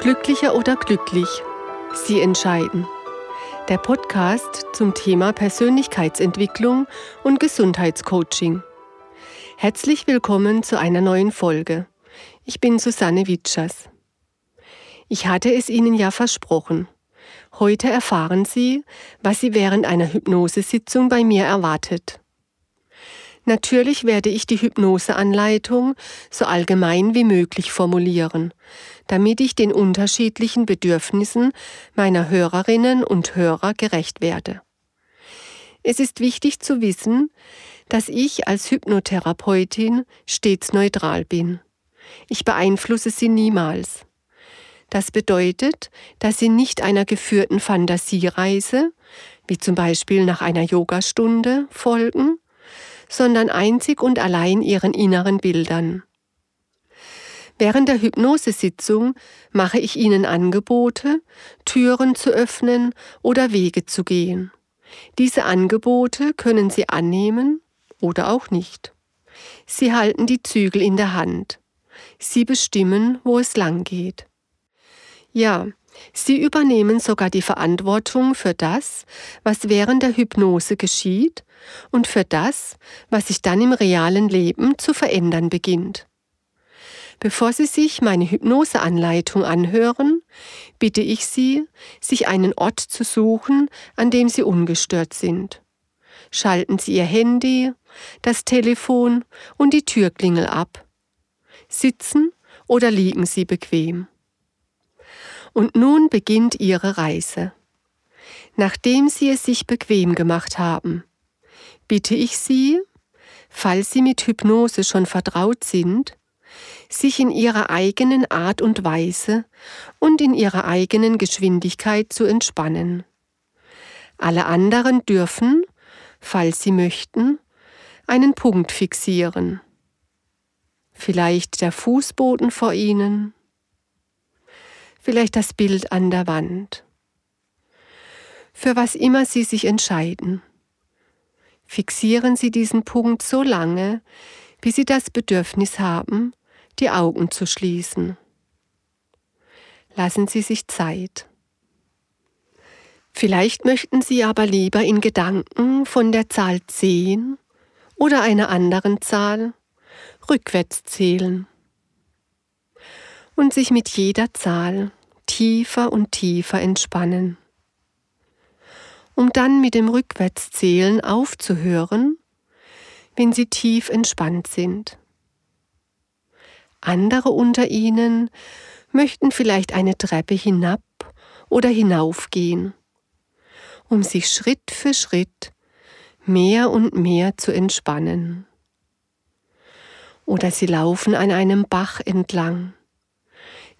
Glücklicher oder glücklich? Sie entscheiden. Der Podcast zum Thema Persönlichkeitsentwicklung und Gesundheitscoaching. Herzlich willkommen zu einer neuen Folge. Ich bin Susanne Witschers. Ich hatte es Ihnen ja versprochen. Heute erfahren Sie, was Sie während einer Hypnosesitzung bei mir erwartet. Natürlich werde ich die Hypnoseanleitung so allgemein wie möglich formulieren, damit ich den unterschiedlichen Bedürfnissen meiner Hörerinnen und Hörer gerecht werde. Es ist wichtig zu wissen, dass ich als Hypnotherapeutin stets neutral bin. Ich beeinflusse sie niemals. Das bedeutet, dass sie nicht einer geführten Fantasiereise, wie zum Beispiel nach einer Yogastunde, folgen, sondern einzig und allein ihren inneren Bildern. Während der Hypnosesitzung mache ich Ihnen Angebote, Türen zu öffnen oder Wege zu gehen. Diese Angebote können Sie annehmen oder auch nicht. Sie halten die Zügel in der Hand. Sie bestimmen, wo es lang geht. Ja, Sie übernehmen sogar die Verantwortung für das, was während der Hypnose geschieht und für das, was sich dann im realen Leben zu verändern beginnt. Bevor Sie sich meine Hypnoseanleitung anhören, bitte ich Sie, sich einen Ort zu suchen, an dem Sie ungestört sind. Schalten Sie Ihr Handy, das Telefon und die Türklingel ab. Sitzen oder liegen Sie bequem. Und nun beginnt Ihre Reise. Nachdem Sie es sich bequem gemacht haben, bitte ich Sie, falls Sie mit Hypnose schon vertraut sind, sich in Ihrer eigenen Art und Weise und in Ihrer eigenen Geschwindigkeit zu entspannen. Alle anderen dürfen, falls sie möchten, einen Punkt fixieren. Vielleicht der Fußboden vor Ihnen, vielleicht das Bild an der Wand. Für was immer Sie sich entscheiden. Fixieren Sie diesen Punkt so lange, bis Sie das Bedürfnis haben, die Augen zu schließen. Lassen Sie sich Zeit. Vielleicht möchten Sie aber lieber in Gedanken von der Zahl 10 oder einer anderen Zahl rückwärts zählen und sich mit jeder Zahl tiefer und tiefer entspannen um dann mit dem Rückwärtszählen aufzuhören, wenn sie tief entspannt sind. Andere unter ihnen möchten vielleicht eine Treppe hinab oder hinaufgehen, um sich Schritt für Schritt mehr und mehr zu entspannen. Oder sie laufen an einem Bach entlang,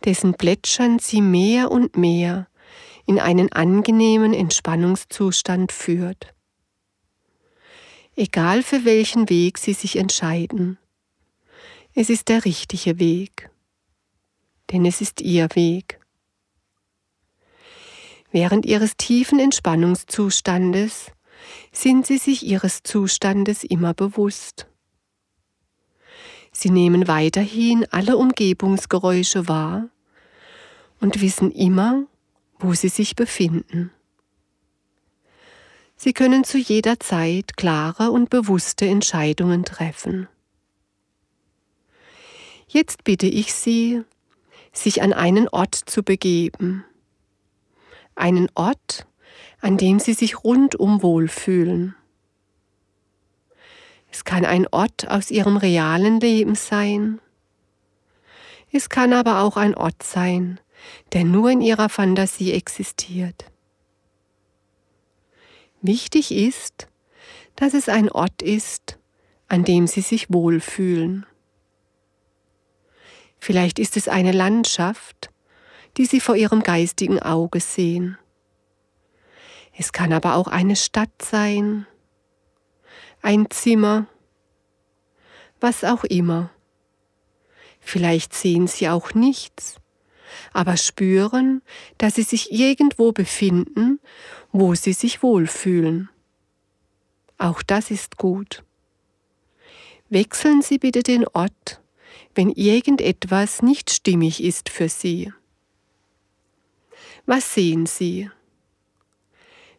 dessen Plätschern sie mehr und mehr in einen angenehmen Entspannungszustand führt. Egal für welchen Weg Sie sich entscheiden, es ist der richtige Weg, denn es ist Ihr Weg. Während Ihres tiefen Entspannungszustandes sind Sie sich Ihres Zustandes immer bewusst. Sie nehmen weiterhin alle Umgebungsgeräusche wahr und wissen immer, wo sie sich befinden. Sie können zu jeder Zeit klare und bewusste Entscheidungen treffen. Jetzt bitte ich Sie, sich an einen Ort zu begeben. Einen Ort, an dem Sie sich rundum wohlfühlen. Es kann ein Ort aus Ihrem realen Leben sein. Es kann aber auch ein Ort sein, der nur in ihrer Fantasie existiert. Wichtig ist, dass es ein Ort ist, an dem sie sich wohlfühlen. Vielleicht ist es eine Landschaft, die sie vor ihrem geistigen Auge sehen. Es kann aber auch eine Stadt sein, ein Zimmer, was auch immer. Vielleicht sehen sie auch nichts, aber spüren, dass sie sich irgendwo befinden, wo sie sich wohlfühlen. Auch das ist gut. Wechseln Sie bitte den Ort, wenn irgendetwas nicht stimmig ist für Sie. Was sehen Sie?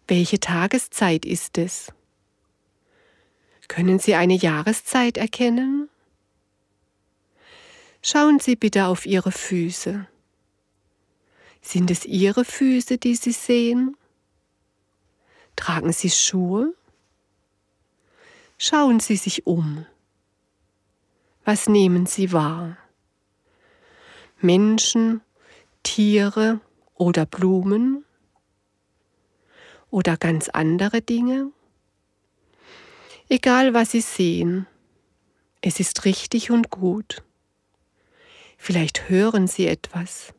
Welche Tageszeit ist es? Können Sie eine Jahreszeit erkennen? Schauen Sie bitte auf Ihre Füße. Sind es Ihre Füße, die Sie sehen? Tragen Sie Schuhe? Schauen Sie sich um. Was nehmen Sie wahr? Menschen, Tiere oder Blumen? Oder ganz andere Dinge? Egal was Sie sehen, es ist richtig und gut. Vielleicht hören Sie etwas,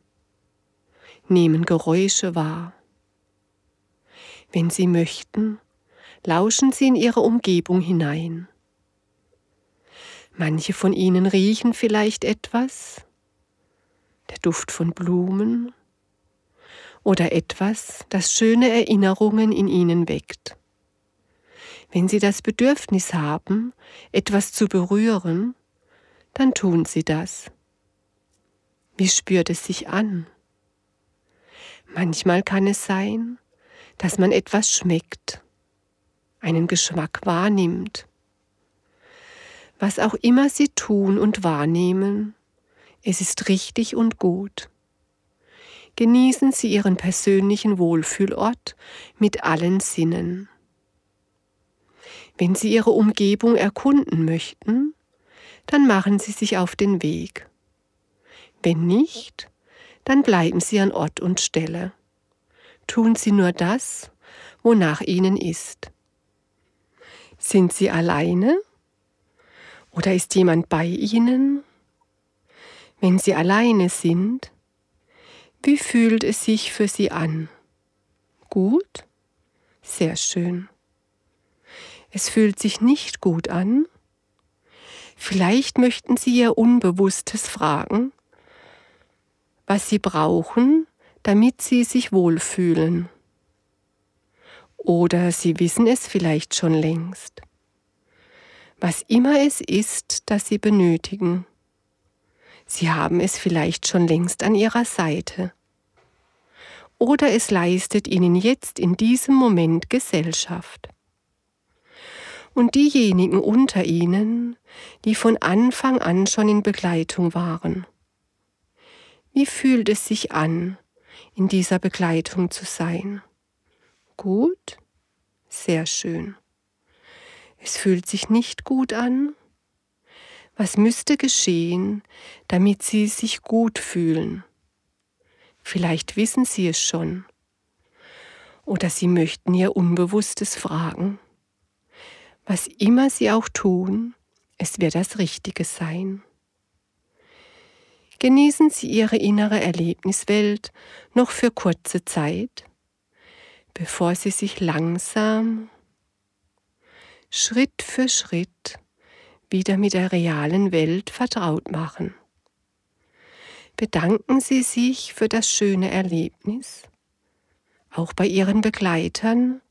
nehmen Geräusche wahr. Wenn Sie möchten, lauschen Sie in Ihre Umgebung hinein. Manche von Ihnen riechen vielleicht etwas, der Duft von Blumen oder etwas, das schöne Erinnerungen in Ihnen weckt. Wenn Sie das Bedürfnis haben, etwas zu berühren, dann tun Sie das. Wie spürt es sich an? Manchmal kann es sein, dass man etwas schmeckt, einen Geschmack wahrnimmt. Was auch immer Sie tun und wahrnehmen, es ist richtig und gut. Genießen Sie Ihren persönlichen Wohlfühlort mit allen Sinnen. Wenn Sie Ihre Umgebung erkunden möchten, dann machen Sie sich auf den Weg. Wenn nicht, dann bleiben Sie an Ort und Stelle. Tun Sie nur das, wonach Ihnen ist. Sind Sie alleine? Oder ist jemand bei Ihnen? Wenn Sie alleine sind, wie fühlt es sich für Sie an? Gut? Sehr schön. Es fühlt sich nicht gut an? Vielleicht möchten Sie Ihr Unbewusstes fragen, was sie brauchen, damit sie sich wohlfühlen. Oder sie wissen es vielleicht schon längst. Was immer es ist, das sie benötigen. Sie haben es vielleicht schon längst an ihrer Seite. Oder es leistet ihnen jetzt in diesem Moment Gesellschaft. Und diejenigen unter ihnen, die von Anfang an schon in Begleitung waren wie fühlt es sich an, in dieser Begleitung zu sein? Gut? Sehr schön. Es fühlt sich nicht gut an? Was müsste geschehen, damit Sie sich gut fühlen? Vielleicht wissen Sie es schon. Oder Sie möchten Ihr Unbewusstes fragen. Was immer Sie auch tun, es wird das Richtige sein. Genießen Sie Ihre innere Erlebniswelt noch für kurze Zeit, bevor Sie sich langsam, Schritt für Schritt wieder mit der realen Welt vertraut machen. Bedanken Sie sich für das schöne Erlebnis, auch bei Ihren Begleitern,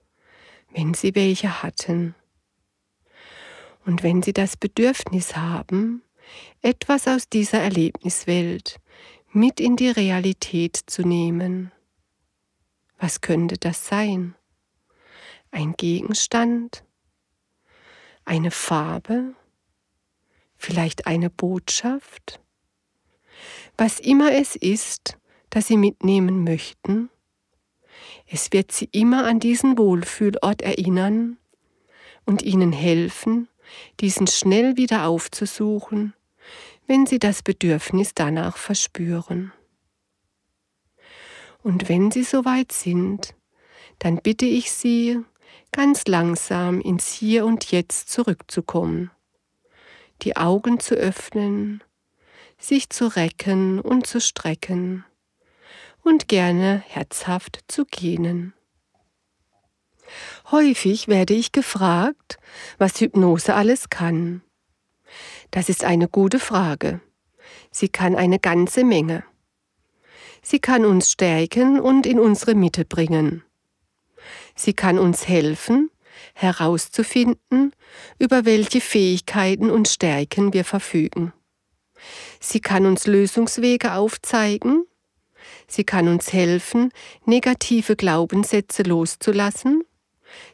wenn Sie welche hatten. Und wenn Sie das Bedürfnis haben, etwas aus dieser Erlebniswelt mit in die Realität zu nehmen. Was könnte das sein? Ein Gegenstand? Eine Farbe? Vielleicht eine Botschaft? Was immer es ist, das Sie mitnehmen möchten, es wird Sie immer an diesen Wohlfühlort erinnern und Ihnen helfen, diesen schnell wieder aufzusuchen wenn Sie das Bedürfnis danach verspüren. Und wenn Sie soweit sind, dann bitte ich Sie, ganz langsam ins Hier und Jetzt zurückzukommen, die Augen zu öffnen, sich zu recken und zu strecken und gerne herzhaft zu gähnen. Häufig werde ich gefragt, was Hypnose alles kann. Das ist eine gute Frage. Sie kann eine ganze Menge. Sie kann uns stärken und in unsere Mitte bringen. Sie kann uns helfen, herauszufinden, über welche Fähigkeiten und Stärken wir verfügen. Sie kann uns Lösungswege aufzeigen. Sie kann uns helfen, negative Glaubenssätze loszulassen.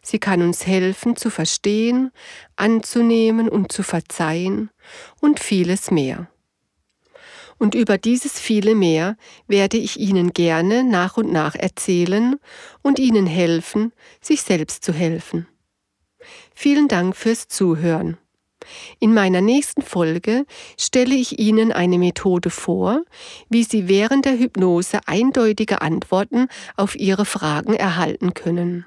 Sie kann uns helfen zu verstehen, anzunehmen und zu verzeihen und vieles mehr. Und über dieses viele mehr werde ich Ihnen gerne nach und nach erzählen und Ihnen helfen, sich selbst zu helfen. Vielen Dank fürs Zuhören. In meiner nächsten Folge stelle ich Ihnen eine Methode vor, wie Sie während der Hypnose eindeutige Antworten auf Ihre Fragen erhalten können.